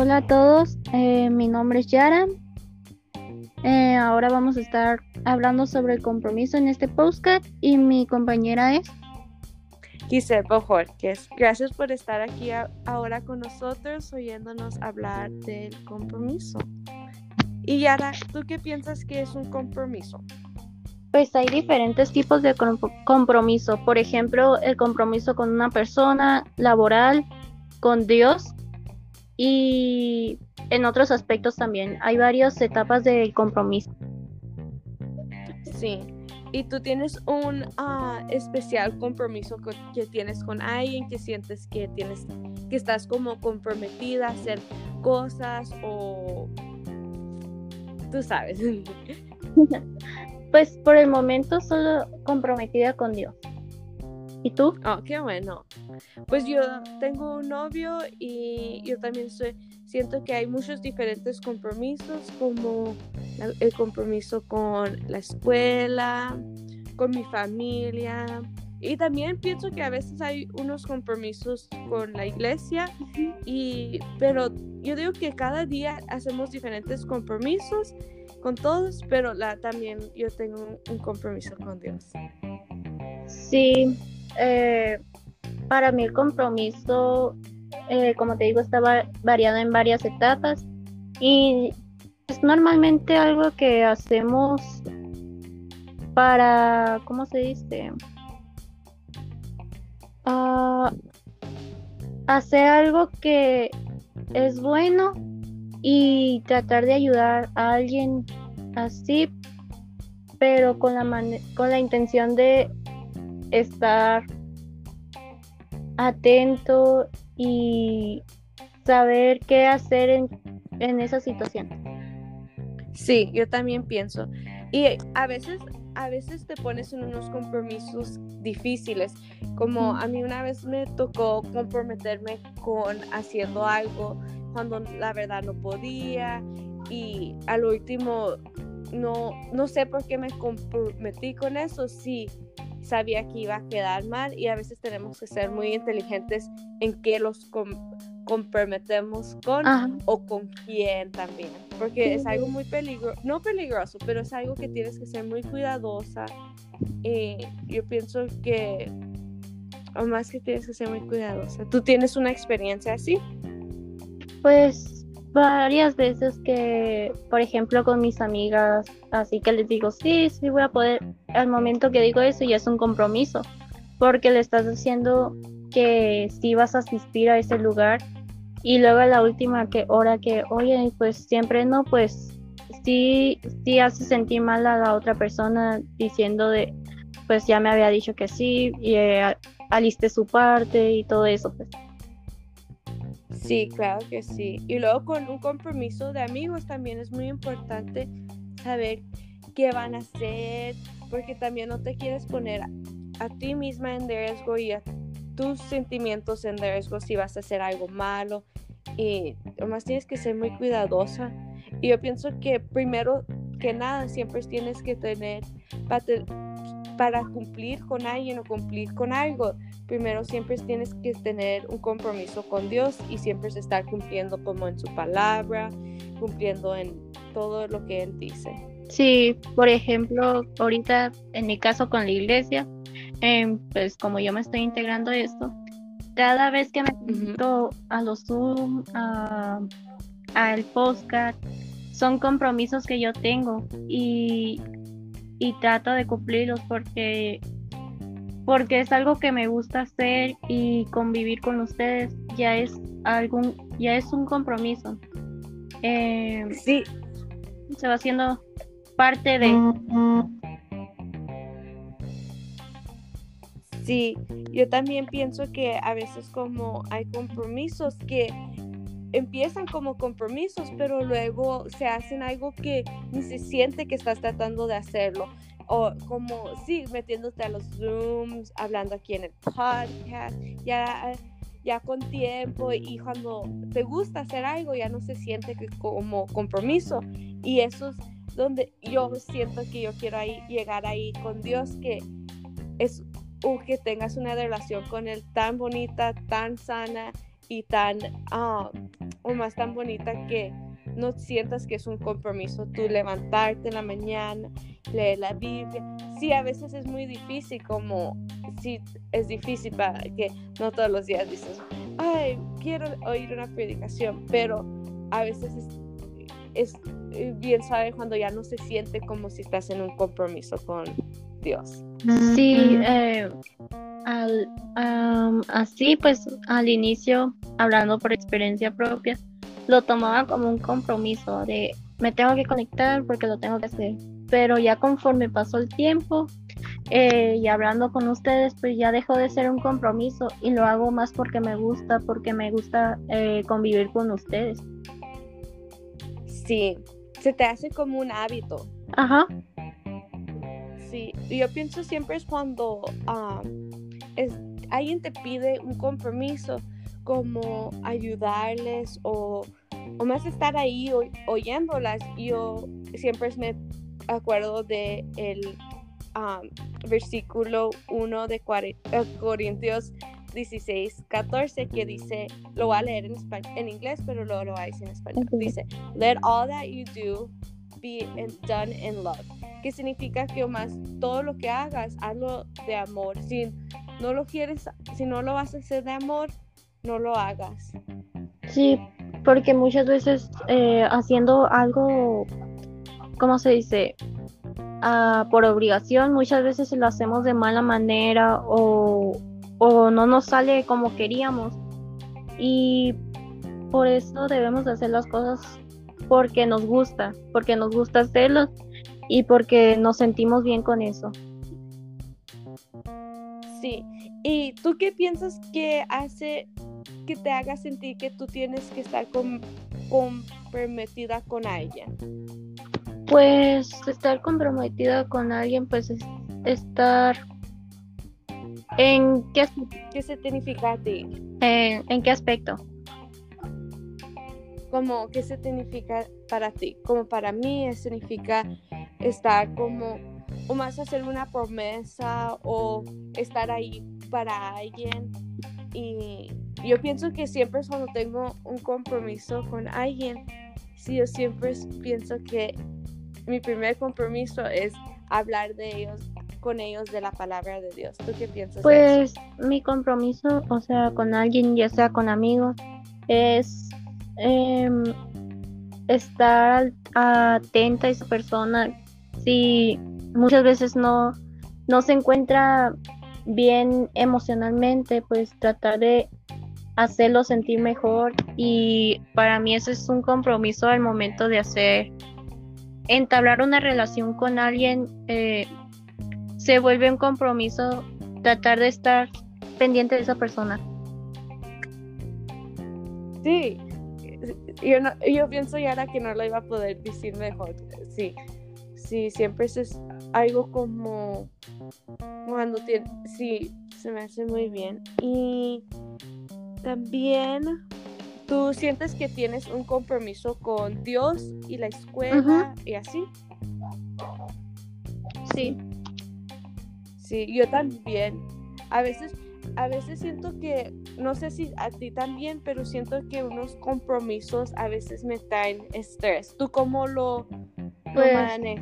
Hola a todos, eh, mi nombre es Yara. Eh, ahora vamos a estar hablando sobre el compromiso en este podcast y mi compañera es Giselle Bojorquez. Gracias por estar aquí ahora con nosotros oyéndonos hablar del compromiso. Y Yara, ¿tú qué piensas que es un compromiso? Pues hay diferentes tipos de compromiso. Por ejemplo, el compromiso con una persona laboral, con Dios y en otros aspectos también. Hay varias etapas de compromiso. Sí. ¿Y tú tienes un ah, especial compromiso que tienes con alguien que sientes que tienes que estás como comprometida a hacer cosas o tú sabes? Pues por el momento solo comprometida con Dios. ¿Y tú? Oh, qué bueno. Pues yo tengo un novio y yo también soy, siento que hay muchos diferentes compromisos, como el compromiso con la escuela, con mi familia. Y también pienso que a veces hay unos compromisos con la iglesia, y, pero yo digo que cada día hacemos diferentes compromisos con todos, pero la, también yo tengo un, compromiso con Dios. Sí, eh, para mí el compromiso, eh, como te digo, está variado en varias etapas y es normalmente algo que hacemos para, ¿cómo se dice? Ah, hacer algo que es bueno y tratar de ayudar a alguien así, pero con la, con la intención de estar atento y saber qué hacer en, en esa situación. Sí, yo también pienso. Y a veces, a veces te pones en unos compromisos difíciles. Como a mí una vez me tocó comprometerme con haciendo algo cuando la verdad no podía y al último no, no sé por qué me comprometí con eso, sí sabía que iba a quedar mal y a veces tenemos que ser muy inteligentes en qué los comprometemos con o con quién también, porque es algo muy peligroso, no peligroso, pero es algo que tienes que ser muy cuidadosa y yo pienso que, o más que tienes que ser muy cuidadosa, ¿tú tienes una experiencia así? Pues varias veces que, por ejemplo, con mis amigas, así que les digo, sí, sí voy a poder, al momento que digo eso ya es un compromiso, porque le estás diciendo que sí vas a asistir a ese lugar y luego a la última que hora que, oye, pues siempre no, pues sí, sí hace sentir mal a la otra persona diciendo de, pues ya me había dicho que sí y eh, aliste su parte y todo eso, pues. Sí, claro que sí. Y luego con un compromiso de amigos también es muy importante saber qué van a hacer, porque también no te quieres poner a, ti misma en riesgo y a tus sentimientos en riesgo si vas a hacer algo malo. Y además tienes que ser muy cuidadosa. Y yo pienso que primero que nada siempre tienes que tener para, para cumplir con alguien o cumplir con algo primero siempre tienes que tener un compromiso con Dios y siempre estar cumpliendo como en su palabra, cumpliendo en todo lo que Él dice. Sí, por ejemplo, ahorita en mi caso con la iglesia, em, pues como yo me estoy integrando esto, cada vez que me meto a los Zoom, al podcast, son compromisos que yo tengo y, y trato de cumplirlos porque porque es algo que me gusta hacer y convivir con ustedes. Ya es algún ya es un compromiso. Eh, sí. se va haciendo parte de sí yo también pienso que a veces como hay compromisos que empiezan como compromisos pero luego se hacen algo que ni se siente que estás tratando de hacerlo. O como, sí, metiéndote a los Zooms, hablando aquí en el podcast, ya, ya con tiempo y cuando te gusta hacer algo ya no se siente como compromiso. Y eso es donde yo siento que yo quiero ahí, llegar ahí con Dios, que es que tengas una relación con Él tan bonita, tan sana y tan, um, o más tan bonita que no sientas que es un compromiso tú levantarte en la mañana, leer la Biblia. Sí, a veces es muy difícil, como sí es difícil para que no todos los días dices, ay, quiero oír una predicación, pero a veces es, es bien sabe cuando ya no se siente como si estás en un compromiso con Dios. Sí, eh, al, así pues al inicio, hablando por experiencia propia, lo tomaba como un compromiso de me tengo que conectar porque lo tengo que hacer. Pero ya conforme pasó el tiempo eh, y hablando con ustedes, pues ya dejó de ser un compromiso y lo hago más porque me gusta, porque me gusta eh, convivir con ustedes. Sí, se te hace como un hábito. Ajá. Sí, yo pienso siempre es cuando ah, es, alguien te pide un compromiso como ayudarles o, o más estar ahí oyéndolas. Yo siempre me acuerdo de el um, versículo 1 de eh, Corintios 16, 14 que dice, lo voy a leer en, en inglés, pero luego lo voy a decir en español. Dice, let all that you do be done in love. Que significa que más todo lo que hagas, hazlo de amor. Si no lo quieres, si no lo vas a hacer de amor, no lo hagas. Sí, porque muchas veces eh, haciendo algo, ¿cómo se dice? Ah, por obligación, muchas veces lo hacemos de mala manera o, o no nos sale como queríamos. Y por eso debemos hacer las cosas porque nos gusta, porque nos gusta hacerlo y porque nos sentimos bien con eso. Sí, ¿y tú qué piensas que hace que te haga sentir que tú tienes que estar comprometida con alguien? Pues estar comprometida con alguien, pues es estar en qué, ¿Qué significa a ti? ¿En qué aspecto? Como, ¿qué significa para ti? Como para mí significa estar como, o más hacer una promesa o estar ahí para alguien. Y yo pienso que siempre cuando tengo un compromiso con alguien, sí, yo siempre pienso que mi primer compromiso es hablar de ellos, con ellos de la palabra de Dios. ¿Tú qué piensas? Pues mi compromiso, o sea, con alguien, ya sea con amigos, es em, estar atenta a esa persona. Si muchas veces no, no se encuentra bien emocionalmente, pues tratar de hacerlo sentir mejor y para mí eso es un compromiso al momento de hacer entablar una relación con alguien eh, se vuelve un compromiso tratar de estar pendiente de esa persona sí yo, yo pienso ya que no lo iba a poder decir mejor sí sí siempre es algo como cuando tiene sí se me hace muy bien y también tú sientes que tienes un compromiso con Dios y la escuela y así. Sí. Sí, yo también. A veces, a veces siento que, no sé si a ti también, pero siento que unos compromisos a veces me traen estrés. ¿Tú cómo lo, pues,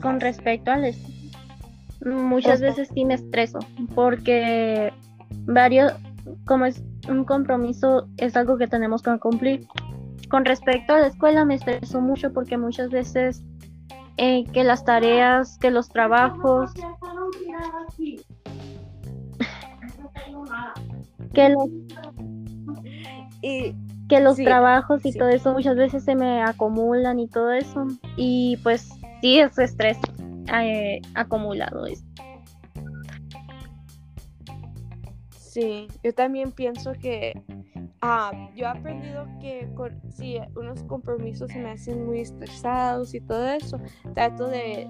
Con respecto al muchas veces sí me estreso porque varios, como es un compromiso es algo que tenemos que cumplir. Con respecto a la escuela me estreso mucho porque muchas veces eh, que las tareas, que los trabajos, que los, y, que los trabajos y todo eso muchas veces se me acumulan y todo eso. Y pues sí es estrés eh, acumulado esto. Sí, yo también pienso que ah, yo he aprendido que si unos compromisos se me hacen muy estresados y todo eso, trato de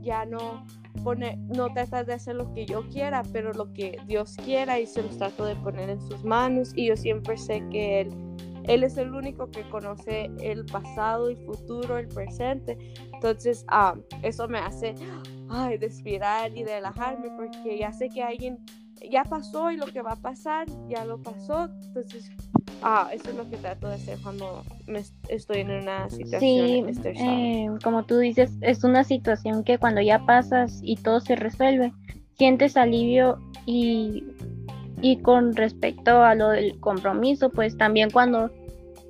ya no poner, no tratar de hacer lo que yo quiera, pero lo que Dios quiera y se los trato de poner en sus manos y yo siempre sé que Él, él es el único que conoce el pasado, el futuro, el presente. Entonces, ah, eso me hace ay, respirar y relajarme porque ya sé que alguien ya pasó y lo que va a pasar ya lo pasó. Entonces, Ah, eso es lo que trato de hacer cuando me estoy en una situación sí, eh, como tú dices, es una situación que cuando ya pasas y todo se resuelve, sientes alivio y, y con respecto a lo del compromiso, pues también cuando,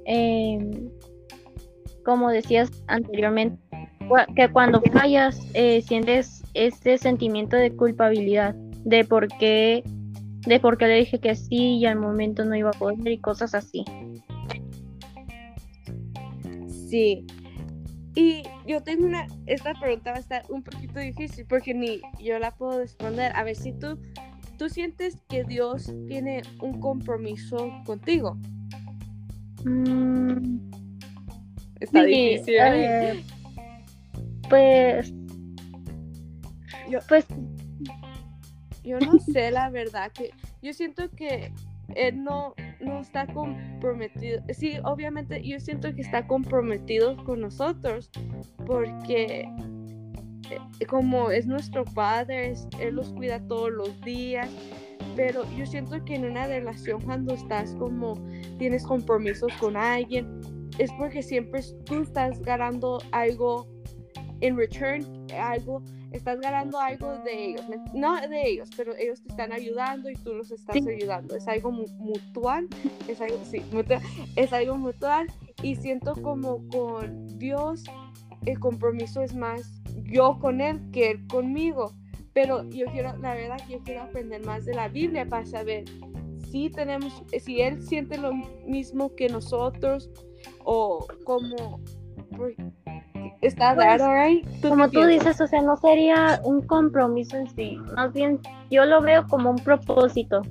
em, como decías anteriormente, que cuando fallas eh, sientes este sentimiento de culpabilidad de por qué de por qué le dije que sí y al momento no iba a poder y cosas así. Sí. Y yo tengo una, esta pregunta va a estar un poquito difícil porque ni yo la puedo responder. A ver si tú, tú sientes que Dios tiene un compromiso contigo. Mm, Está difícil. Eh, pues, yo, pues yo no sé la verdad, que yo siento que él no, no está comprometido. Sí, obviamente yo siento que está comprometido con nosotros porque eh, como es nuestro padre, él los cuida todos los días. Pero yo siento que en una relación cuando estás como tienes compromisos con alguien, es porque siempre tú estás ganando algo en return, algo estás ganando algo de ellos, no de ellos, pero ellos te están ayudando y tú los estás ayudando. Es algo mutual, es algo, sí, mutual, es algo mutual y siento como con Dios el compromiso es más yo con Él que Él conmigo. Pero yo quiero, la verdad que yo quiero aprender más de la Biblia para saber si tenemos, si Él siente lo mismo que nosotros o como Está pues, raro, right? Como tú dices, o sea, no sería un compromiso en sí. Más bien, yo lo veo como un propósito.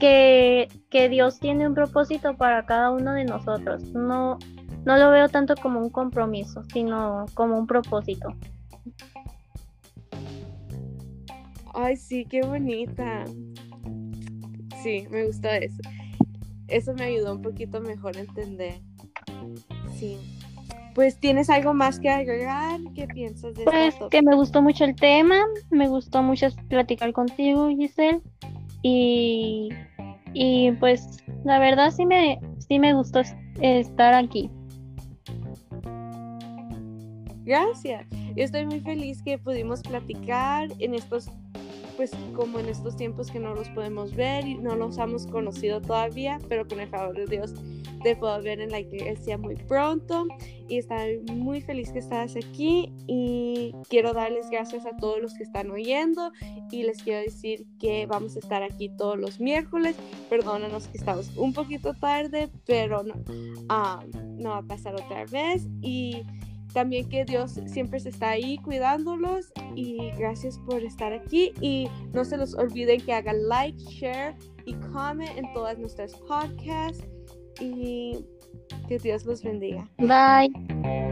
Que, que Dios tiene un propósito para cada uno de nosotros. No, no lo veo tanto como un compromiso, sino como un propósito. Ay, sí, qué bonita. Sí, me gusta eso. Eso me ayudó un poquito mejor a entender. Sí pues tienes algo más que agregar, ¿qué piensas de Pues que me gustó mucho el tema, me gustó mucho platicar contigo, Giselle, y, y pues la verdad sí me, sí me gustó estar aquí. Gracias. Yo estoy muy feliz que pudimos platicar en estos pues como en estos tiempos que no los podemos ver y no los hemos conocido todavía, pero con el favor de Dios te puedo ver en la iglesia muy pronto. Y estoy muy feliz que estás aquí y quiero darles gracias a todos los que están oyendo. Y les quiero decir que vamos a estar aquí todos los miércoles. Perdónanos que estamos un poquito tarde, pero no, ah, no va a pasar otra vez. Y también que Dios siempre se está ahí cuidándolos. Y gracias por estar aquí. Y no se los olviden que hagan like, share y comment en todas nuestras podcasts y que Dios los bendiga. Bye.